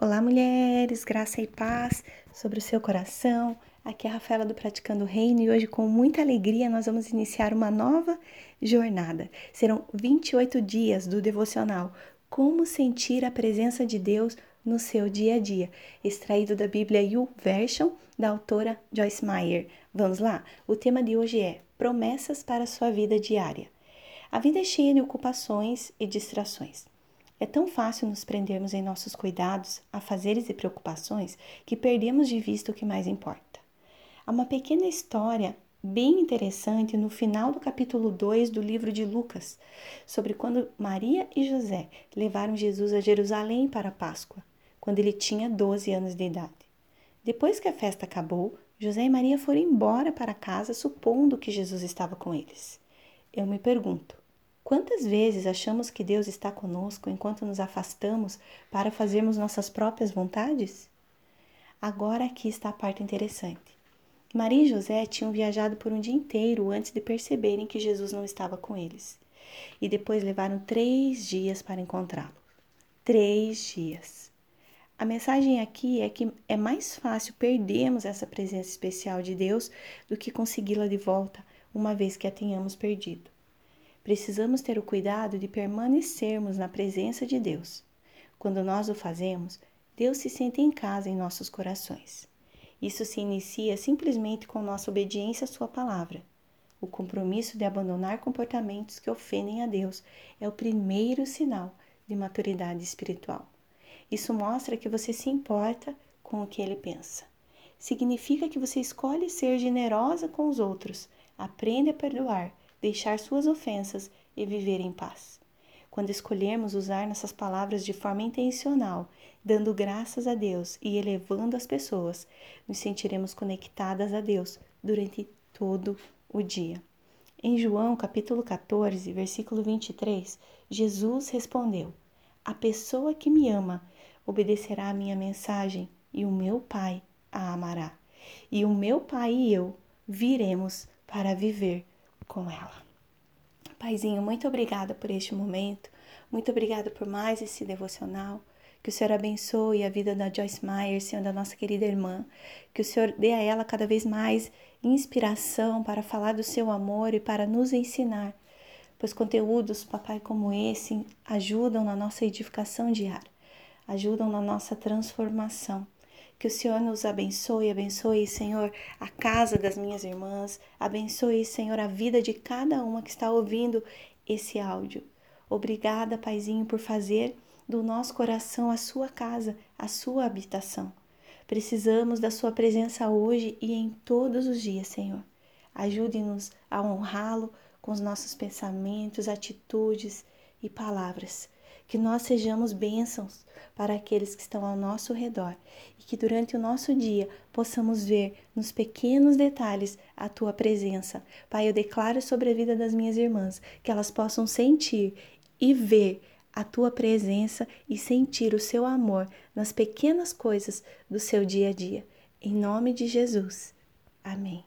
Olá, mulheres, graça e paz sobre o seu coração. Aqui é a Rafaela do Praticando Reino e hoje, com muita alegria, nós vamos iniciar uma nova jornada. Serão 28 dias do devocional Como Sentir a Presença de Deus no Seu Dia a Dia, extraído da Bíblia You Version da autora Joyce Meyer. Vamos lá? O tema de hoje é Promessas para a Sua Vida Diária. A vida é cheia de ocupações e distrações. É tão fácil nos prendermos em nossos cuidados, afazeres e preocupações que perdemos de vista o que mais importa. Há uma pequena história bem interessante no final do capítulo 2 do livro de Lucas, sobre quando Maria e José levaram Jesus a Jerusalém para a Páscoa, quando ele tinha 12 anos de idade. Depois que a festa acabou, José e Maria foram embora para casa supondo que Jesus estava com eles. Eu me pergunto, Quantas vezes achamos que Deus está conosco enquanto nos afastamos para fazermos nossas próprias vontades? Agora aqui está a parte interessante. Maria e José tinham viajado por um dia inteiro antes de perceberem que Jesus não estava com eles. E depois levaram três dias para encontrá-lo. Três dias. A mensagem aqui é que é mais fácil perdermos essa presença especial de Deus do que consegui-la de volta, uma vez que a tenhamos perdido. Precisamos ter o cuidado de permanecermos na presença de Deus. Quando nós o fazemos, Deus se sente em casa em nossos corações. Isso se inicia simplesmente com nossa obediência à Sua palavra. O compromisso de abandonar comportamentos que ofendem a Deus é o primeiro sinal de maturidade espiritual. Isso mostra que você se importa com o que ele pensa. Significa que você escolhe ser generosa com os outros, aprende a perdoar deixar suas ofensas e viver em paz. Quando escolhermos usar nossas palavras de forma intencional, dando graças a Deus e elevando as pessoas, nos sentiremos conectadas a Deus durante todo o dia. Em João capítulo 14, versículo 23, Jesus respondeu: A pessoa que me ama obedecerá à minha mensagem, e o meu Pai a amará. E o meu Pai e eu viremos para viver com ela. Paizinho, muito obrigada por este momento, muito obrigada por mais esse devocional. Que o Senhor abençoe a vida da Joyce Meyer, Senhor, da nossa querida irmã. Que o Senhor dê a ela cada vez mais inspiração para falar do seu amor e para nos ensinar. Pois conteúdos, papai, como esse ajudam na nossa edificação diária, ajudam na nossa transformação. Que o Senhor nos abençoe, abençoe, Senhor, a casa das minhas irmãs, abençoe, Senhor, a vida de cada uma que está ouvindo esse áudio. Obrigada, Paizinho, por fazer do nosso coração a sua casa, a sua habitação. Precisamos da sua presença hoje e em todos os dias, Senhor. Ajude-nos a honrá-lo com os nossos pensamentos, atitudes e palavras que nós sejamos bênçãos para aqueles que estão ao nosso redor e que durante o nosso dia possamos ver nos pequenos detalhes a tua presença. Pai, eu declaro sobre a vida das minhas irmãs que elas possam sentir e ver a tua presença e sentir o seu amor nas pequenas coisas do seu dia a dia. Em nome de Jesus. Amém.